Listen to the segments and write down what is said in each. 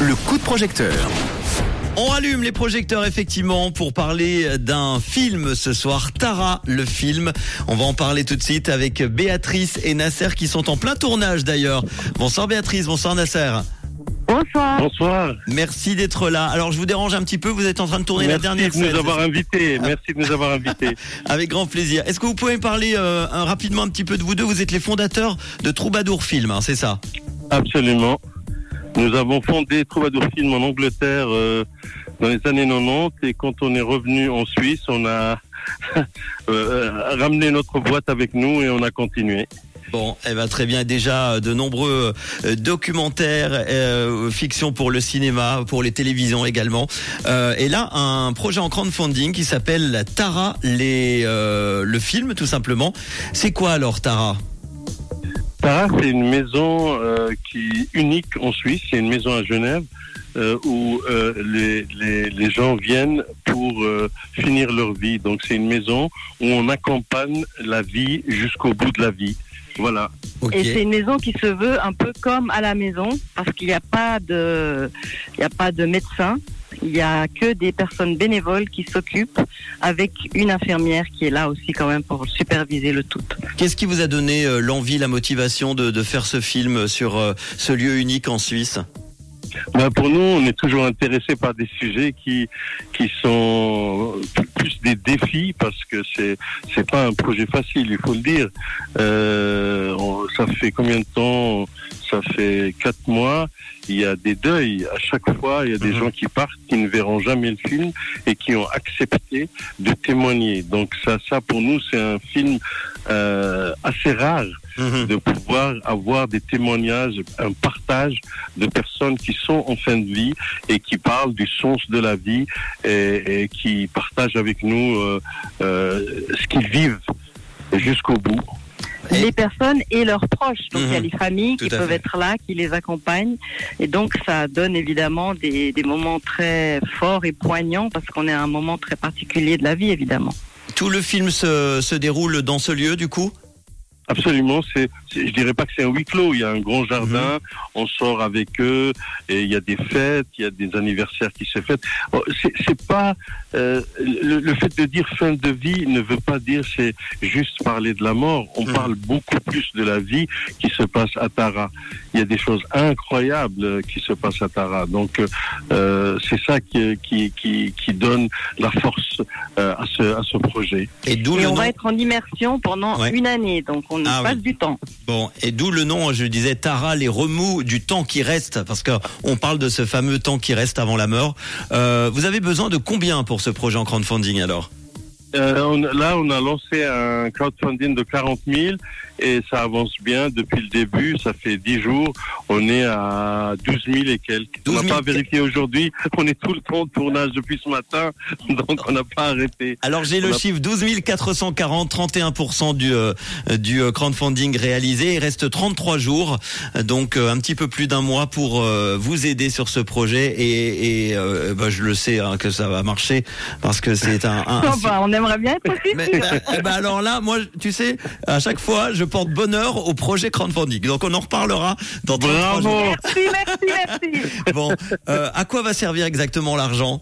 Le coup de projecteur. On rallume les projecteurs effectivement pour parler d'un film ce soir, Tara, le film. On va en parler tout de suite avec Béatrice et Nasser qui sont en plein tournage d'ailleurs. Bonsoir Béatrice, bonsoir Nasser. Bonsoir. Bonsoir. Merci d'être là. Alors je vous dérange un petit peu, vous êtes en train de tourner Merci la dernière de nous scène. avoir invités. Merci de nous avoir invités. Avec grand plaisir. Est-ce que vous pouvez me parler euh, rapidement un petit peu de vous deux? Vous êtes les fondateurs de Troubadour Film, hein, c'est ça? Absolument. Nous avons fondé Troubadour Film en Angleterre euh, dans les années 90 et quand on est revenu en Suisse, on a euh, ramené notre boîte avec nous et on a continué. Bon, eh ben très bien. Déjà de nombreux euh, documentaires, euh, fiction pour le cinéma, pour les télévisions également. Euh, et là, un projet en crowdfunding qui s'appelle Tara, les, euh, le film tout simplement. C'est quoi alors Tara? Tara, c'est une maison euh, qui est unique en Suisse. C'est une maison à Genève euh, où euh, les, les, les gens viennent pour euh, finir leur vie. Donc c'est une maison où on accompagne la vie jusqu'au bout de la vie. Voilà. Et c'est une maison qui se veut un peu comme à la maison parce qu'il n'y a pas de, il n'y a pas de médecin. Il n'y a que des personnes bénévoles qui s'occupent avec une infirmière qui est là aussi quand même pour superviser le tout. Qu'est-ce qui vous a donné euh, l'envie, la motivation de, de faire ce film sur euh, ce lieu unique en Suisse? Ben, pour nous, on est toujours intéressé par des sujets qui qui sont plus des défis parce que c'est c'est pas un projet facile, il faut le dire. Euh, on- ça fait combien de temps Ça fait quatre mois. Il y a des deuils à chaque fois. Il y a des Mhm. gens qui partent, qui ne verront jamais le film et qui ont accepté de témoigner. Donc ça, ça pour nous, c'est un film euh, assez rare Mhm. de pouvoir avoir des témoignages, un partage de personnes qui sont en fin de vie et qui parlent du sens de la vie et, et qui partagent avec nous euh, euh, ce qu'ils vivent jusqu'au bout. Les personnes et leurs proches. Donc il y a Mhm. les familles Tout qui peuvent fait. être là, qui les accompagnent. Et donc ça donne évidemment des, des moments très forts et poignants parce qu'on est à un moment très particulier de la vie évidemment. Tout le film se, se déroule dans ce lieu du coup? Absolument, c'est, c'est- je dirais pas que c'est un huis clos. Il y a un grand jardin, on sort avec eux et il y a des fêtes, il y a des anniversaires qui se fêtent. Oh, C'est, c'est pas euh, le, le fait de dire fin de vie ne veut pas dire c'est juste parler de la mort. On Mhm. parle beaucoup plus de la vie qui se passe à Tara. Il y a des choses incroyables qui se passent à Tara. Donc euh, c'est ça qui, qui, qui, qui donne la force euh, à ce à ce projet. Et d'où Et on nom. va être en immersion pendant Ouais. une année. Donc on Ah passe oui. du temps. Bon, et d'où le nom, je disais Tara, les remous du temps qui reste, parce que on parle de ce fameux temps qui reste avant la mort. Euh, vous avez besoin de combien pour ce projet en crowdfunding alors? Euh, on- là, on a lancé un crowdfunding de 40 000 et ça avance bien depuis le début. Ça fait 10 jours. On est à 12 000 et quelques. 12 on 000 n'a pas vérifié aujourd'hui. On est tout le temps en tournage depuis ce matin, donc on n'a pas arrêté. Alors j'ai On le a- chiffre 12 440, 31% du euh, du euh, crowdfunding réalisé. Il reste 33 jours, donc euh, un petit peu plus d'un mois pour euh, vous aider sur ce projet. Et, et euh, bah, je le sais hein, que ça va marcher parce que c'est un, un- un Aimerait bien être aussi. Mais, bah, eh ben alors là, moi, tu sais, à chaque fois, je porte bonheur au projet crowdfunding. Donc on en reparlera dans 33 Bravo. jours. Merci, merci, merci. Bon, euh, à quoi va servir exactement l'argent?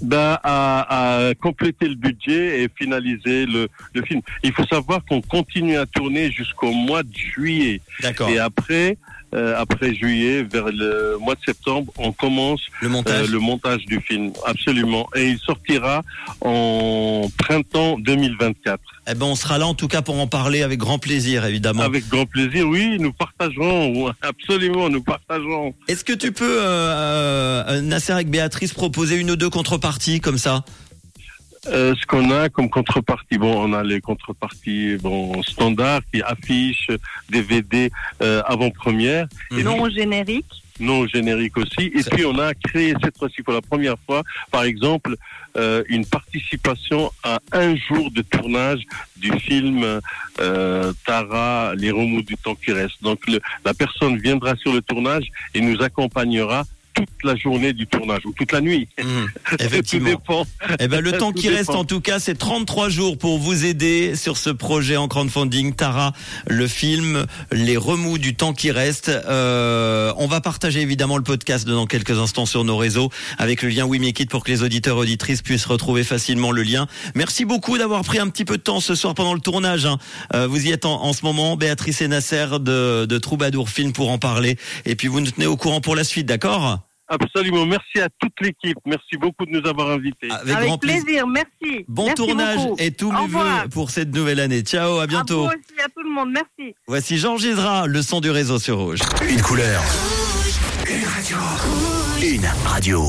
Ben, à, à compléter le budget et finaliser le, le film. Il faut savoir qu'on continue à tourner jusqu'au mois de juillet. D'accord. Et après, euh, après juillet, vers le mois de septembre, on commence Le montage. Euh, le montage du film, absolument. Et il sortira en printemps 2024. Eh ben, on sera là en tout cas pour en parler avec grand plaisir, évidemment. Avec grand plaisir, oui, nous partagerons, absolument, nous partagerons. Est-ce que tu peux, euh, euh, Nasser avec Béatrice, proposer une ou deux contreparties comme ça? Euh, ce qu'on a comme contrepartie, bon, on a les contreparties bon standards qui affichent DVD euh, avant-première, Mhm. Non générique. non générique aussi. Et puis on a créé cette fois-ci pour la première fois, par exemple, euh, une participation à un jour de tournage du film euh, Tara, les remous du temps qui reste. Donc le- la personne viendra sur le tournage et nous accompagnera toute la journée du tournage ou toute la nuit. Mmh, Tout effectivement. dépend. Eh ben, le temps Tout qui reste, en tout cas, c'est 33 jours pour vous aider sur ce projet en crowdfunding. Tara, le film, les remous du temps qui reste. Euh, on va partager évidemment le podcast dans quelques instants sur nos réseaux avec le lien We Make It pour que les auditeurs auditrices puissent retrouver facilement le lien. Merci beaucoup d'avoir pris un petit peu de temps ce soir pendant le tournage. hein. Euh, vous y êtes en, en ce moment, Béatrice et Nasser de, de Troubadour Film pour en parler. Et puis vous nous tenez au courant pour la suite, d'accord? Absolument. Merci à toute l'équipe. Merci beaucoup de nous avoir invités. Avec, Avec grand plaisir. plaisir, merci. Bon Merci tournage beaucoup. et tous Au mes voeux pour cette nouvelle année. Ciao, à bientôt. À vous aussi, à tout le monde, merci. Voici Georges Ezra, le son du réseau sur Rouge. Une couleur. Une radio. Une radio.